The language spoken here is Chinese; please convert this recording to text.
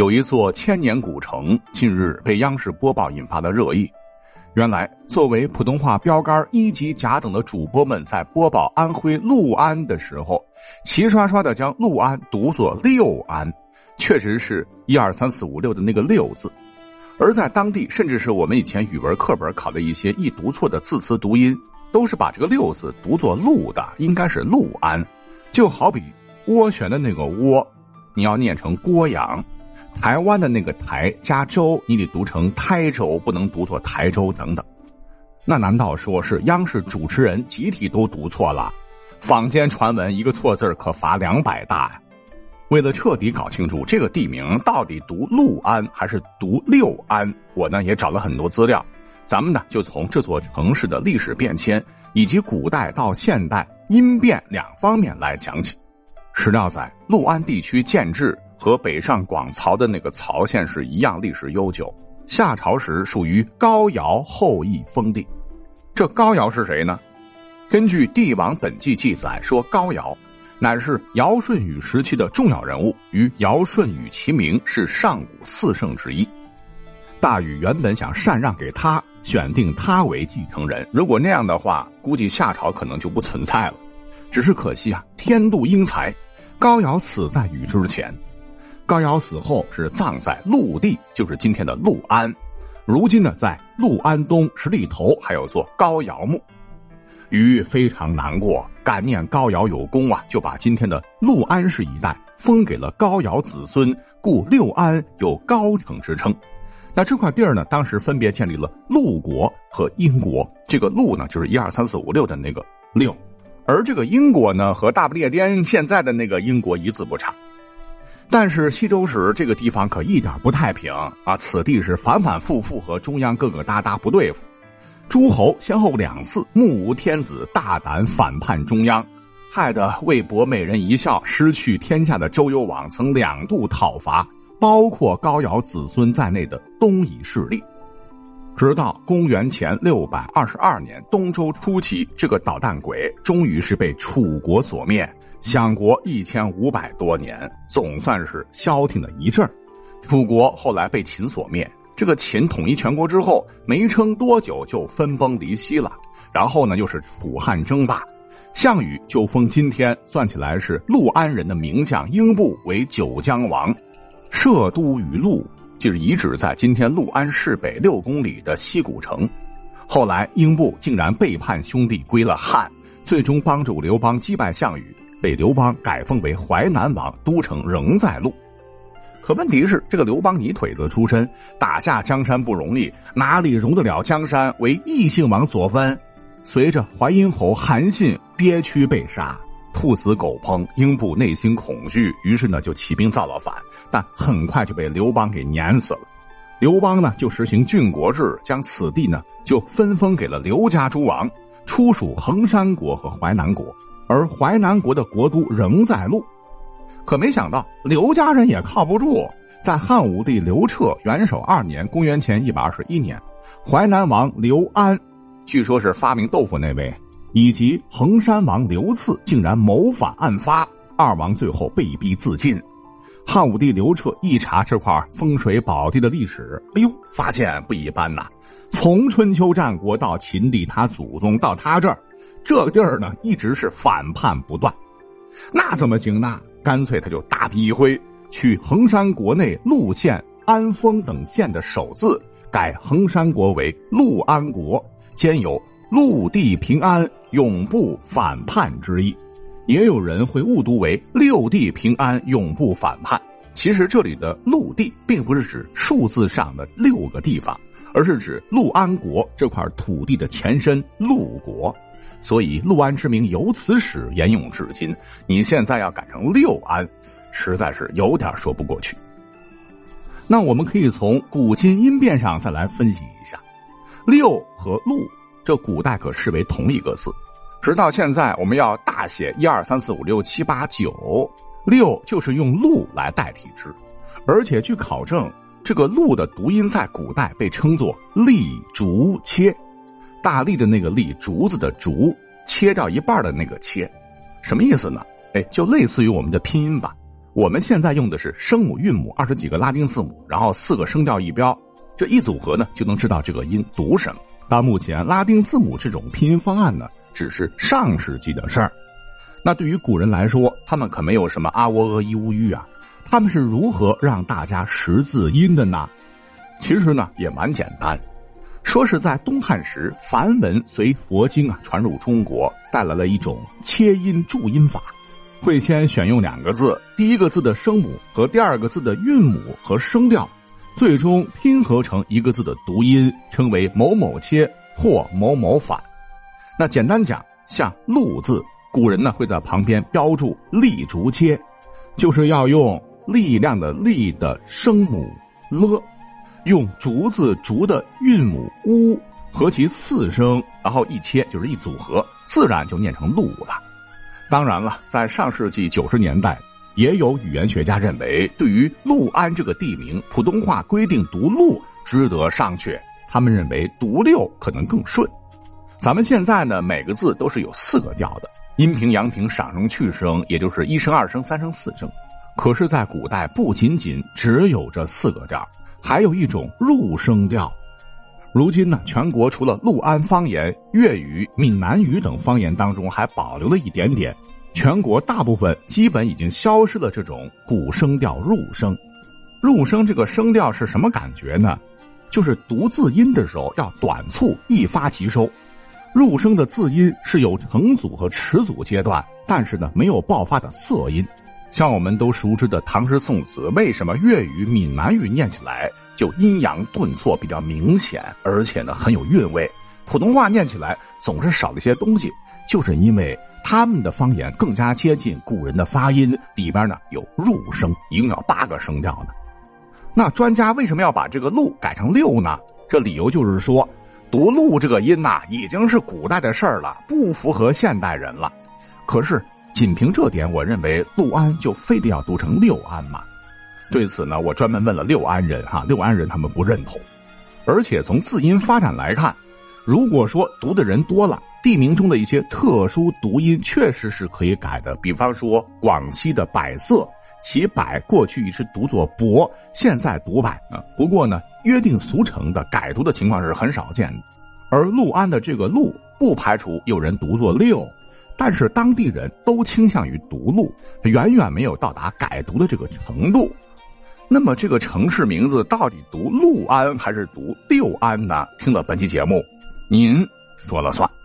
有一座千年古城，近日被央视播报，引发了热议。原来，作为普通话标杆一级甲等的主播们，在播报安徽六安的时候，齐刷刷的将六安读作六安，确实是一二三四五六的那个六字。而在当地，甚至是我们以前语文课本考的一些易读错的字词读音，都是把这个六字读作陆的，应该是陆安。就好比涡旋的那个涡，你要念成郭阳。台湾的那个台加州，你得读成台州，不能读作台州等等。那难道说是央视主持人集体都读错了？坊间传闻一个错字可罚两百大呀！为了彻底搞清楚这个地名到底读六安还是读六安，我呢也找了很多资料。咱们呢就从这座城市的历史变迁以及古代到现代音变两方面来讲起。史料载，六安地区建制。和北上广曹的那个曹县是一样，历史悠久。夏朝时属于高尧后裔封地。这高尧是谁呢？根据《帝王本纪》记载说，高尧乃是尧舜禹时期的重要人物，与尧舜禹齐名，是上古四圣之一。大禹原本想禅让给他，选定他为继承人。如果那样的话，估计夏朝可能就不存在了。只是可惜啊，天妒英才，高尧死在禹之前。高尧死后是葬在陆地，就是今天的陆安。如今呢，在陆安东十里头还有座高尧墓。禹非常难过，感念高尧有功啊，就把今天的陆安市一带封给了高尧子孙，故六安有高城之称。那这块地儿呢，当时分别建立了陆国和殷国。这个陆呢，就是一二三四五六的那个六，而这个殷国呢，和大不列颠现在的那个英国一字不差。但是西周时这个地方可一点不太平啊！此地是反反复复和中央各个搭搭不对付，诸侯先后两次目无天子，大胆反叛中央，害得魏博美人一笑失去天下的周幽王曾两度讨伐包括高尧子孙在内的东夷势力。直到公元前六百二十二年东周初期，这个捣蛋鬼终于是被楚国所灭。享国一千五百多年，总算是消停了一阵楚国后来被秦所灭。这个秦统一全国之后，没撑多久就分崩离析了。然后呢，又是楚汉争霸，项羽就封今天算起来是陆安人的名将英布为九江王，设都于陆，就是遗址在今天陆安市北六公里的西古城。后来英布竟然背叛兄弟，归了汉，最终帮助刘邦击败项羽。被刘邦改封为淮南王，都城仍在路。可问题是，这个刘邦泥腿子出身，打下江山不容易，哪里容得了江山为异姓王所分？随着淮阴侯韩信憋屈被杀，兔死狗烹，英布内心恐惧，于是呢就起兵造了反，但很快就被刘邦给碾死了。刘邦呢就实行郡国制，将此地呢就分封给了刘家诸王，出属衡山国和淮南国。而淮南国的国都仍在路，可没想到刘家人也靠不住。在汉武帝刘彻元首二年（公元前一百二十一年），淮南王刘安，据说是发明豆腐那位，以及衡山王刘赐竟然谋反案发，二王最后被逼自尽。汉武帝刘彻一查这块风水宝地的历史，哎呦，发现不一般呐！从春秋战国到秦帝他祖宗到他这儿。这个地儿呢，一直是反叛不断，那怎么行呢？干脆他就大笔一挥，取衡山国内陆县、安丰等县的首字，改衡山国为陆安国，兼有陆地平安、永不反叛之意。也有人会误读为六地平安、永不反叛。其实这里的陆地并不是指数字上的六个地方，而是指陆安国这块土地的前身陆国。所以，六安之名由此始沿用至今。你现在要改成六安，实在是有点说不过去。那我们可以从古今音变上再来分析一下，六和路这古代可视为同一个字，直到现在我们要大写一二三四五六七八九，六就是用路来代替之。而且据考证，这个路的读音在古代被称作立竹切。大力的那个力，竹子的竹，切掉一半的那个切，什么意思呢？哎，就类似于我们的拼音吧。我们现在用的是声母、韵母二十几个拉丁字母，然后四个声调一标，这一组合呢就能知道这个音读什么。到目前，拉丁字母这种拼音方案呢，只是上世纪的事儿。那对于古人来说，他们可没有什么阿喔俄伊乌吁啊，他们是如何让大家识字音的呢？其实呢也蛮简单，说是在东汉时，梵文随佛经啊传入中国，带来了一种切音注音法。会先选用两个字，第一个字的声母和第二个字的韵母和声调，最终拼合成一个字的读音，称为某某切或某某反。那简单讲，像“鹿”字，古人呢会在旁边标注“立竹切”，就是要用力量的“力”的声母“了”，用“竹”子“竹”的韵母“乌”和其四声，然后一切就是一组合，自然就念成“鹿”了。当然了，在上世纪九十年代，也有语言学家认为，对于六安这个地名，普通话规定读“鹿”值得商榷。他们认为读“六”可能更顺。咱们现在呢，每个字都是有四个调的，阴平、阳平、上声、去声，也就是一声、二声、三声、四声。可是，在古代不仅仅只有这四个调，还有一种入声调。如今呢，全国除了陆安方言、粤语、闽南语等方言当中还保留了一点点，全国大部分基本已经消失了这种古声调入声。入声这个声调是什么感觉呢？就是读字音的时候要短促，一发即收。入声的字音是有成组和迟组阶段，但是呢没有爆发的色音。像我们都熟知的唐诗宋词，为什么粤语、闽南语念起来就阴阳顿挫比较明显，而且呢很有韵味？普通话念起来总是少了一些东西，就是因为他们的方言更加接近古人的发音，里边呢有入声，一共有八个声调呢。那专家为什么要把这个“鹿”改成“六”呢？这理由就是说，读“鹿”这个音呐，已经是古代的事儿了，不符合现代人了。可是。仅凭这点，我认为六安就非得要读成六安吗？对此呢，我专门问了六安人，哈，六安人他们不认同。而且从字音发展来看，如果说读的人多了，地名中的一些特殊读音确实是可以改的。比方说广西的百色，其百过去一直读作博，现在读百啊。不过呢，约定俗成的改读的情况是很少见的。而六安的这个六，不排除有人读作六。但是当地人都倾向于读路，远远没有到达改读的这个程度。那么这个城市名字到底读陆安还是读六安呢？听了本期节目，您说了算。